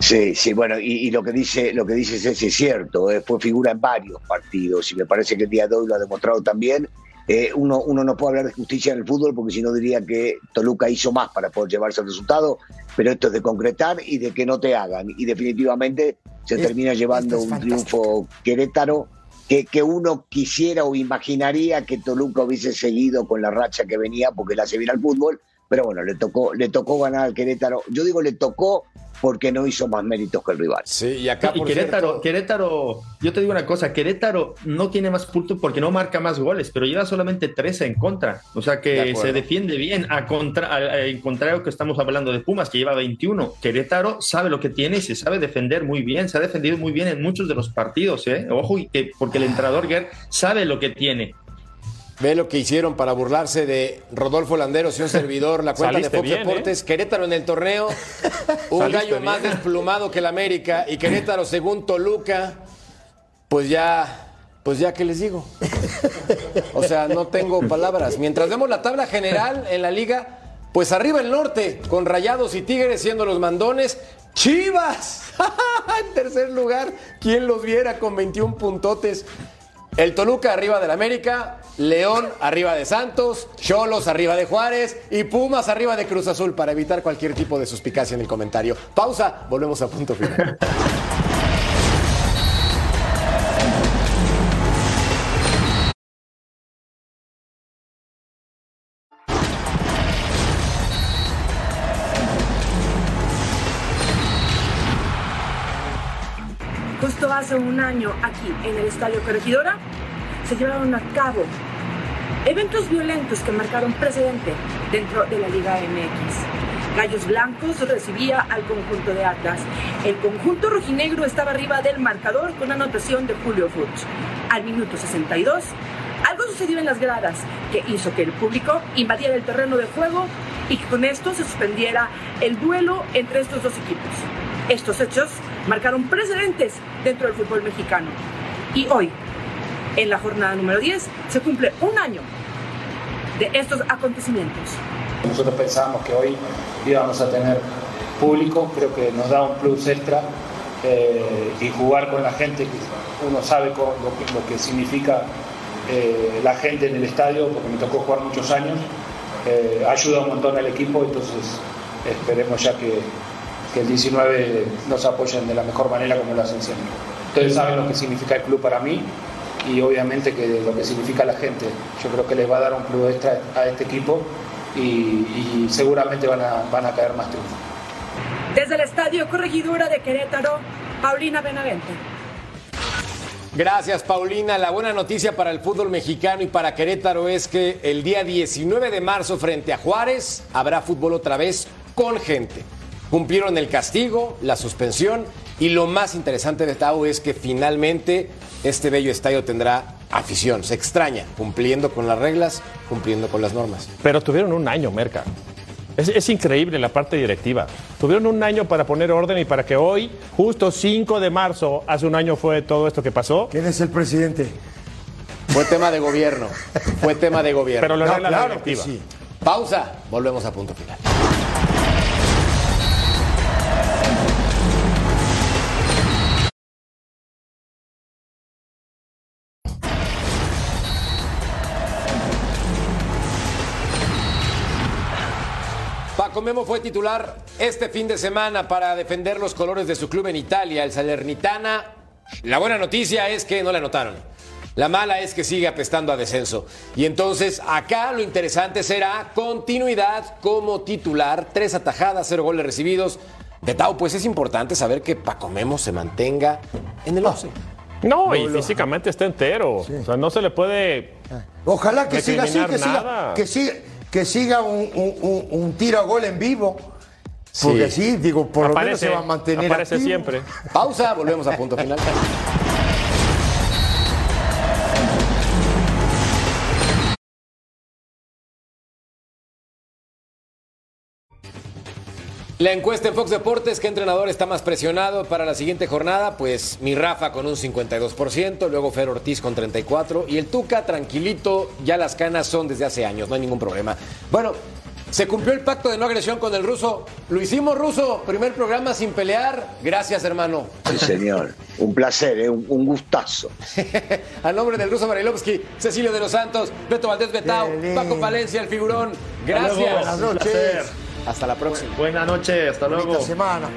Sí, sí, bueno, y, y lo que dice, lo que dice Ceci es cierto, eh, fue figura en varios partidos y me parece que el día de hoy lo ha demostrado también. Eh, uno, uno no puede hablar de justicia en el fútbol porque si no diría que Toluca hizo más para poder llevarse el resultado, pero esto es de concretar y de que no te hagan. Y definitivamente se Es- termina llevando es un triunfo Querétaro que, uno quisiera o imaginaría que Toluca hubiese seguido con la racha que venía porque le hace bien al fútbol, pero bueno, le tocó, le tocó ganar al Querétaro. Yo digo le tocó porque no hizo más méritos que el rival. Sí, y acá Y por Querétaro, cierto, Querétaro, yo te digo una cosa, Querétaro no tiene más puntos porque no marca más goles, pero lleva solamente 13 en contra. O sea que se defiende bien, a contra, a- a- en contrario que estamos hablando de Pumas, que lleva 21. Querétaro sabe lo que tiene y se sabe defender muy bien, se ha defendido muy bien en muchos de los partidos, ¿eh? Ojo, y que, porque el entrenador Guerr sabe lo que tiene. Ve lo que hicieron para burlarse de Rodolfo Landeros y un servidor, la cuenta de Fox bien, Deportes. Querétaro en el torneo, un Saliste gallo bien. más desplumado que el América. Y Querétaro, según Toluca, pues ya, pues ya, ¿qué les digo? O sea, no tengo palabras. Mientras vemos la tabla general en la liga, pues arriba el norte, con Rayados y Tigres siendo los mandones. ¡Chivas! *laughs* en tercer lugar, ¿quién los viera con 21 puntotes? El Toluca arriba del América, León arriba de Santos, Cholos arriba de Juárez y Pumas arriba de Cruz Azul para evitar cualquier tipo de suspicacia en el comentario. Pausa, volvemos a punto final. Justo hace un año, aquí en el Estadio Corregidora, se llevaron a cabo eventos violentos que marcaron precedente dentro de la Liga MX. Gallos Blancos recibía al conjunto de Atlas. El conjunto rojinegro estaba arriba del marcador con anotación de Julio Furch. Al minuto 62, algo sucedió en las gradas que hizo que el público invadiera el terreno de juego y que con esto se suspendiera el duelo entre estos dos equipos. Estos hechos marcaron precedentes dentro del fútbol mexicano. Y hoy, en la jornada número 10, se cumple un año de estos acontecimientos. Nosotros pensábamos que hoy íbamos a tener público, creo que nos da un plus extra eh, y jugar con la gente, uno sabe con lo, que, lo que significa eh, la gente en el estadio, porque me tocó jugar muchos años, eh, ayuda un montón al equipo, entonces esperemos ya que, que el 19 nos apoyen de la mejor manera como lo hacen siempre. Ustedes saben lo que significa el club para mí y obviamente que lo que significa la gente. Yo creo que les va a dar un plus extra a este equipo y, y seguramente van a, van a caer más triunfos. Desde el Estadio Corregidora de Querétaro, Paulina Benavente. Gracias, Paulina. La buena noticia para el fútbol mexicano y para Querétaro es que el día 19 de marzo frente a Juárez habrá fútbol otra vez con gente. Cumplieron el castigo, la suspensión y lo más interesante de Tau es que finalmente este bello estadio tendrá afición. Se extraña, cumpliendo con las reglas, cumpliendo con las normas. Pero tuvieron un año, Merca. Es, es, increíble la parte directiva. Tuvieron un año para poner orden y para que hoy, justo 5 de marzo, hace un año fue todo esto que pasó. ¿Quién es el presidente? Fue tema de gobierno. Fue tema de gobierno. Pero lo No, claro la directiva. que sí. Pausa. Volvemos a punto final. Paco Memo fue titular este fin de semana para defender los colores de su club en Italia, el Salernitana. La buena noticia es que no le anotaron. La mala es que sigue apestando a descenso. Y entonces acá lo interesante será continuidad como titular, tres atajadas, cero goles recibidos. De Tau, pues es importante saber que Paco Memo se mantenga en el 11. No, y físicamente está entero. O sea, no se le puede. Ojalá que siga así, que siga, nada. que siga, que siga un, un- tiro a gol en vivo. Porque sí, digo, por lo menos se va a mantener aparece activo. siempre. Pausa, volvemos a punto final. *laughs* La encuesta en Fox Deportes, ¿qué entrenador está más presionado para la siguiente jornada? Pues mi Rafa con un 52%, luego Fer Ortiz con 34% y el Tuca tranquilito, ya las canas son desde hace años, no hay ningún problema. Bueno, se cumplió el pacto de no agresión con el ruso, lo hicimos ruso, primer programa sin pelear, gracias hermano. Sí, señor. Un placer, ¿eh? un, un gustazo. *laughs* A nombre del ruso Barilovsky, Cecilio de los Santos, Beto Valdés Betao, Paco Palencia, el figurón, gracias. luego. Buenas noches. Hasta la próxima. Buenas noches, hasta luego. semana.